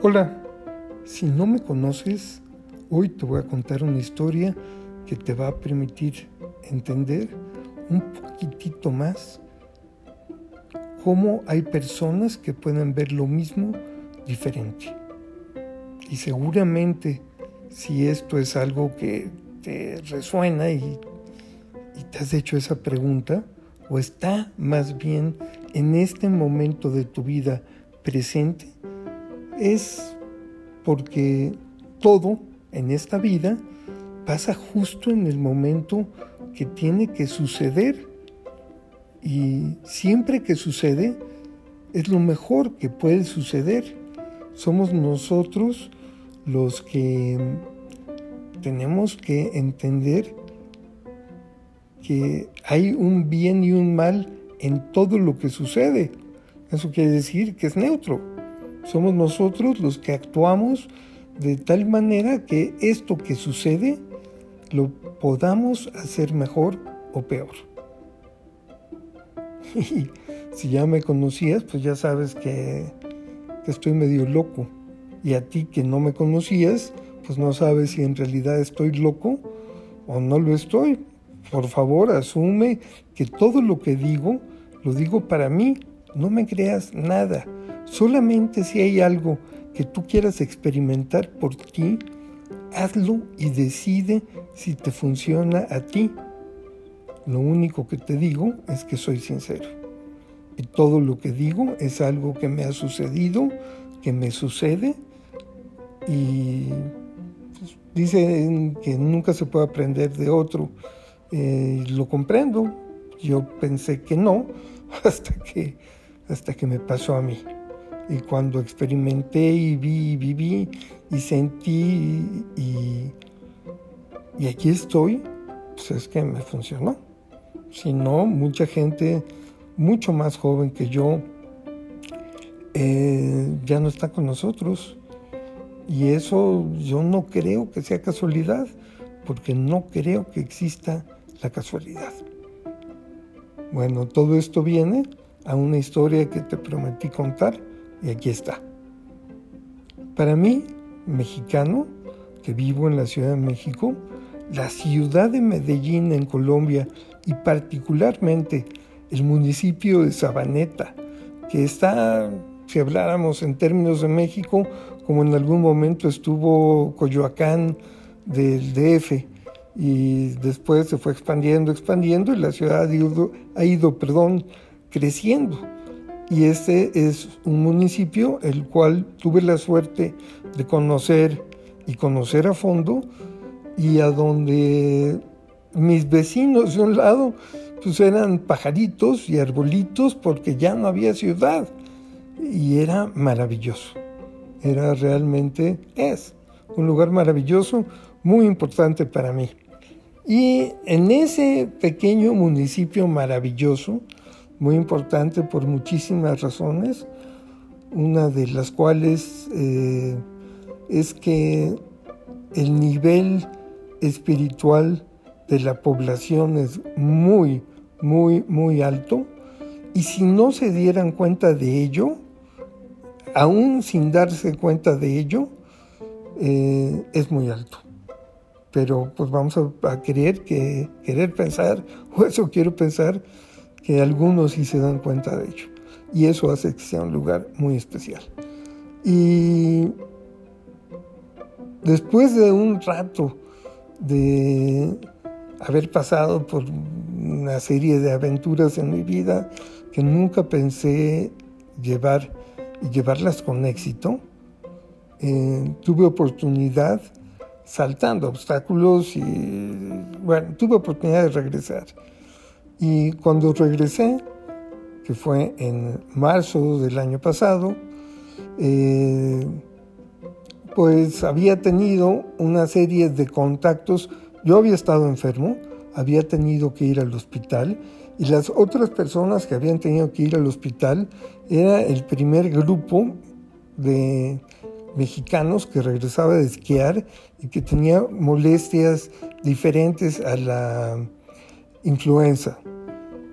Hola, si no me conoces, hoy te voy a contar una historia que te va a permitir entender un poquitito más cómo hay personas que pueden ver lo mismo diferente. Y seguramente si esto es algo que te resuena y, y te has hecho esa pregunta, o está más bien en este momento de tu vida presente, es porque todo en esta vida pasa justo en el momento que tiene que suceder y siempre que sucede es lo mejor que puede suceder. Somos nosotros los que tenemos que entender que hay un bien y un mal en todo lo que sucede. Eso quiere decir que es neutro. Somos nosotros los que actuamos de tal manera que esto que sucede lo podamos hacer mejor o peor. Y si ya me conocías, pues ya sabes que, que estoy medio loco. Y a ti que no me conocías, pues no sabes si en realidad estoy loco o no lo estoy. Por favor, asume que todo lo que digo, lo digo para mí. No me creas nada. Solamente si hay algo que tú quieras experimentar por ti, hazlo y decide si te funciona a ti. Lo único que te digo es que soy sincero. Y todo lo que digo es algo que me ha sucedido, que me sucede. Y pues, dicen que nunca se puede aprender de otro. Eh, lo comprendo. Yo pensé que no, hasta que, hasta que me pasó a mí. Y cuando experimenté y vi y viví y sentí y, y aquí estoy, pues es que me funcionó. Si no, mucha gente mucho más joven que yo eh, ya no está con nosotros. Y eso yo no creo que sea casualidad, porque no creo que exista la casualidad. Bueno, todo esto viene a una historia que te prometí contar y aquí está. Para mí, mexicano, que vivo en la Ciudad de México, la ciudad de Medellín en Colombia y particularmente el municipio de Sabaneta, que está, si habláramos en términos de México, como en algún momento estuvo Coyoacán del DF, y después se fue expandiendo, expandiendo, y la ciudad ha ido, ha ido perdón, creciendo y este es un municipio el cual tuve la suerte de conocer y conocer a fondo y a donde mis vecinos de un lado pues eran pajaritos y arbolitos porque ya no había ciudad y era maravilloso. Era realmente, es un lugar maravilloso, muy importante para mí. Y en ese pequeño municipio maravilloso, muy importante por muchísimas razones, una de las cuales eh, es que el nivel espiritual de la población es muy, muy, muy alto y si no se dieran cuenta de ello, aún sin darse cuenta de ello, eh, es muy alto. Pero pues vamos a, a, querer, que, querer pensar, o eso quiero pensar, que algunos sí se dan cuenta de ello. Y eso hace que sea un lugar muy especial. Y después de un rato de haber pasado por una serie de aventuras en mi vida que nunca pensé llevar y llevarlas con éxito, eh, tuve oportunidad saltando obstáculos y bueno, tuve oportunidad de regresar. Y cuando regresé, que fue en marzo del año pasado, eh, pues había tenido una serie de contactos. Yo había estado enfermo, había tenido que ir al hospital y las otras personas que habían tenido que ir al hospital era el primer grupo de mexicanos que regresaba de esquiar y que tenía molestias diferentes a la influenza.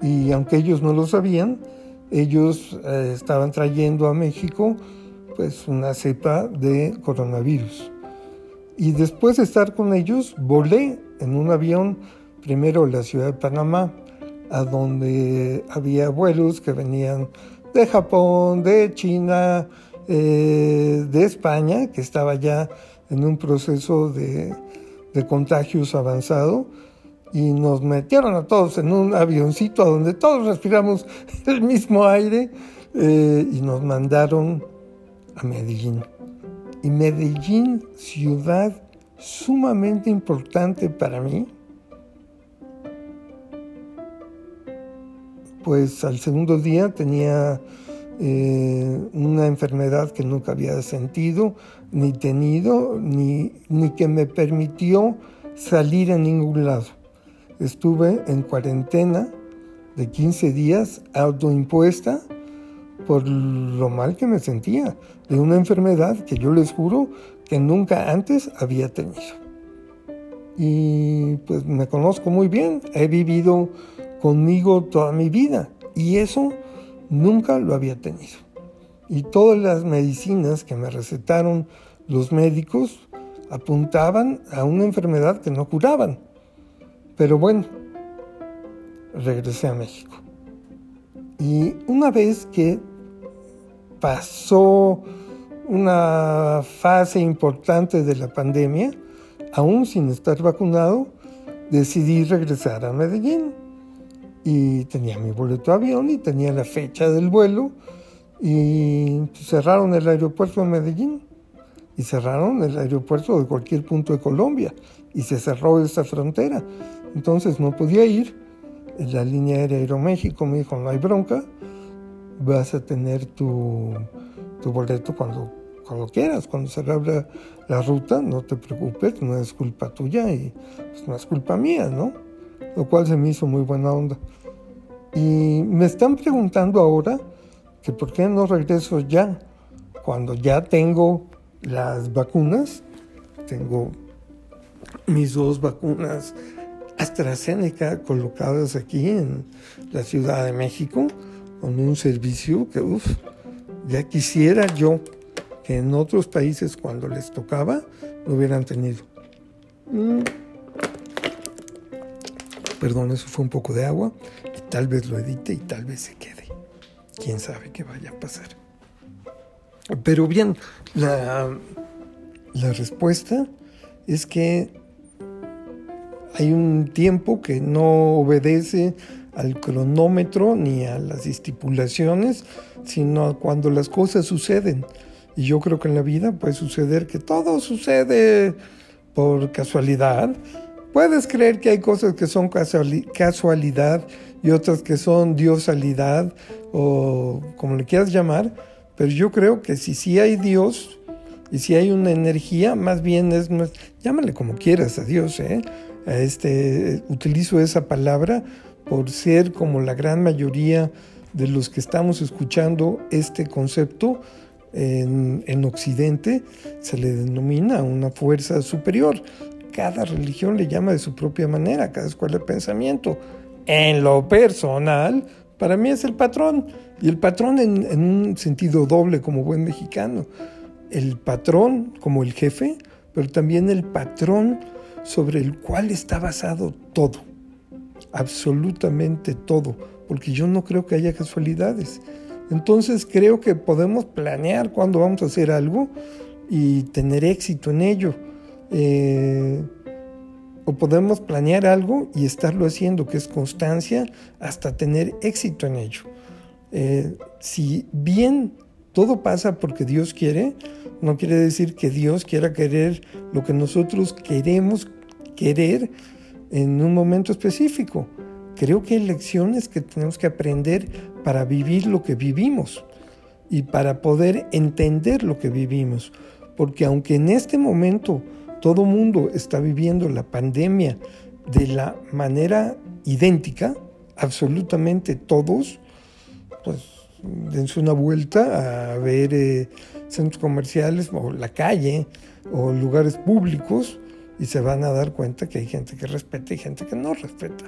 Y aunque ellos no lo sabían, ellos eh, estaban trayendo a México pues una cepa de coronavirus. Y después de estar con ellos, volé en un avión primero a la ciudad de Panamá, a donde había vuelos que venían de Japón, de China, eh, de España, que estaba ya en un proceso de, de contagios avanzado, y nos metieron a todos en un avioncito a donde todos respiramos el mismo aire eh, y nos mandaron a Medellín. Y Medellín, ciudad sumamente importante para mí, pues al segundo día tenía eh, una enfermedad que nunca había sentido, ni tenido, ni, ni que me permitió salir a ningún lado. Estuve en cuarentena de 15 días autoimpuesta por lo mal que me sentía de una enfermedad que yo les juro que nunca antes había tenido. Y pues me conozco muy bien, he vivido conmigo toda mi vida y eso nunca lo había tenido. Y todas las medicinas que me recetaron los médicos apuntaban a una enfermedad que no curaban. Pero bueno, regresé a México. Y una vez que pasó una fase importante de la pandemia, aún sin estar vacunado, decidí regresar a Medellín. Y tenía mi boleto de avión y tenía la fecha del vuelo y cerraron el aeropuerto de Medellín y cerraron el aeropuerto de cualquier punto de Colombia y se cerró esa frontera. Entonces no podía ir. La línea aérea Aeroméxico me dijo, no hay bronca, vas a tener tu, tu boleto cuando, cuando quieras, cuando se abra la ruta, no te preocupes, no es culpa tuya y pues, no es culpa mía, ¿no? Lo cual se me hizo muy buena onda. Y me están preguntando ahora que por qué no regreso ya, cuando ya tengo las vacunas, tengo mis dos vacunas AstraZeneca colocadas aquí en la Ciudad de México con un servicio que, uff, ya quisiera yo que en otros países cuando les tocaba lo hubieran tenido. Mm. Perdón, eso fue un poco de agua y tal vez lo edite y tal vez se quede. Quién sabe qué vaya a pasar. Pero bien, la, la respuesta es que hay un tiempo que no obedece al cronómetro ni a las estipulaciones, sino a cuando las cosas suceden. Y yo creo que en la vida puede suceder que todo sucede por casualidad. Puedes creer que hay cosas que son casualidad y otras que son diosalidad o como le quieras llamar, pero yo creo que si sí hay Dios y si hay una energía, más bien es, llámale como quieras a Dios, ¿eh? Este, utilizo esa palabra por ser como la gran mayoría de los que estamos escuchando este concepto en, en, Occidente, se le denomina una fuerza superior. Cada religión le llama de su propia manera, cada escuela de pensamiento. En lo personal, para mí es el patrón, y el patrón en, en un sentido doble como buen mexicano. El patrón como el jefe, pero también el patrón sobre el cual está basado todo, absolutamente todo, porque yo no creo que haya casualidades. Entonces creo que podemos planear cuándo vamos a hacer algo y tener éxito en ello. Eh, o podemos planear algo y estarlo haciendo, que es constancia, hasta tener éxito en ello. Eh, si bien todo pasa porque Dios quiere, no quiere decir que Dios quiera querer lo que nosotros queremos querer en un momento específico. Creo que hay lecciones que tenemos que aprender para vivir lo que vivimos y para poder entender lo que vivimos. Porque aunque en este momento todo mundo está viviendo la pandemia de la manera idéntica, absolutamente todos, pues dense una vuelta a ver eh, centros comerciales o la calle o lugares públicos y se van a dar cuenta que hay gente que respeta y gente que no respeta.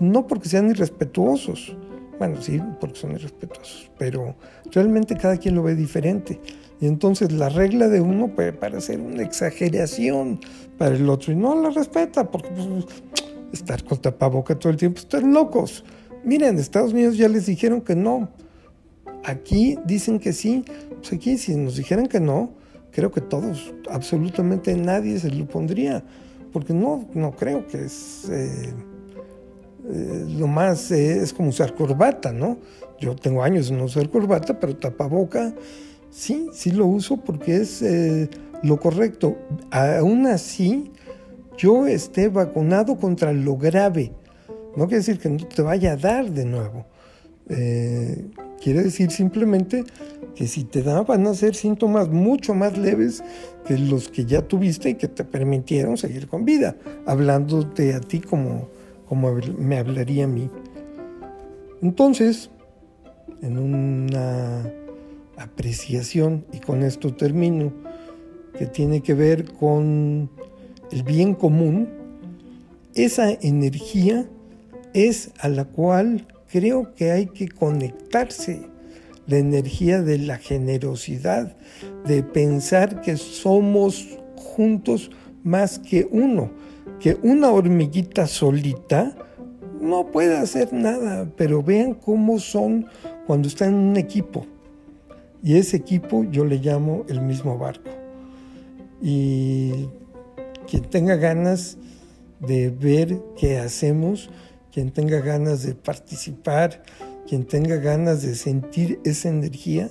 No porque sean irrespetuosos, Bueno, sí, porque son irrespetuosos, pero realmente cada quien lo ve diferente. Y entonces la regla de uno puede parecer una exageración para el otro y no la respeta, porque pues, estar con tapaboca todo el tiempo, están locos. Miren, en Estados Unidos ya les dijeron que no. Aquí dicen que sí. Pues aquí si nos dijeran que no, creo que todos, absolutamente nadie se lo pondría, porque no, no creo que es eh, eh, lo más, eh, es como usar corbata, ¿no? Yo tengo años de no usar corbata, pero tapaboca, sí, sí lo uso porque es lo correcto. Aún así, yo esté vacunado contra lo grave. No quiere decir que no te vaya a dar de nuevo. Eh, quiere decir simplemente que si te da van a ser síntomas mucho más leves que los que ya tuviste y que te permitieron seguir con vida, hablándote a ti como, como me hablaría a mí. Entonces, en una apreciación, y con esto termino, que tiene que ver con el bien común, esa energía es a la cual creo que hay que conectarse. La energía de la generosidad, de pensar que somos juntos más que uno, que una hormiguita solita no puede hacer nada, pero vean cómo son cuando están en un equipo. Y ese equipo yo le llamo el mismo barco. Y quien tenga ganas de ver qué hacemos, quien tenga ganas de participar, quien tenga ganas de sentir esa energía,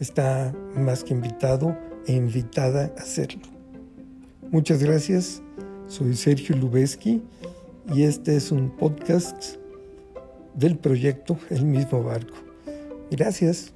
está más que invitado e invitada a hacerlo. Muchas gracias, soy Sergio Lubeski y este es un podcast del proyecto El mismo barco. Gracias.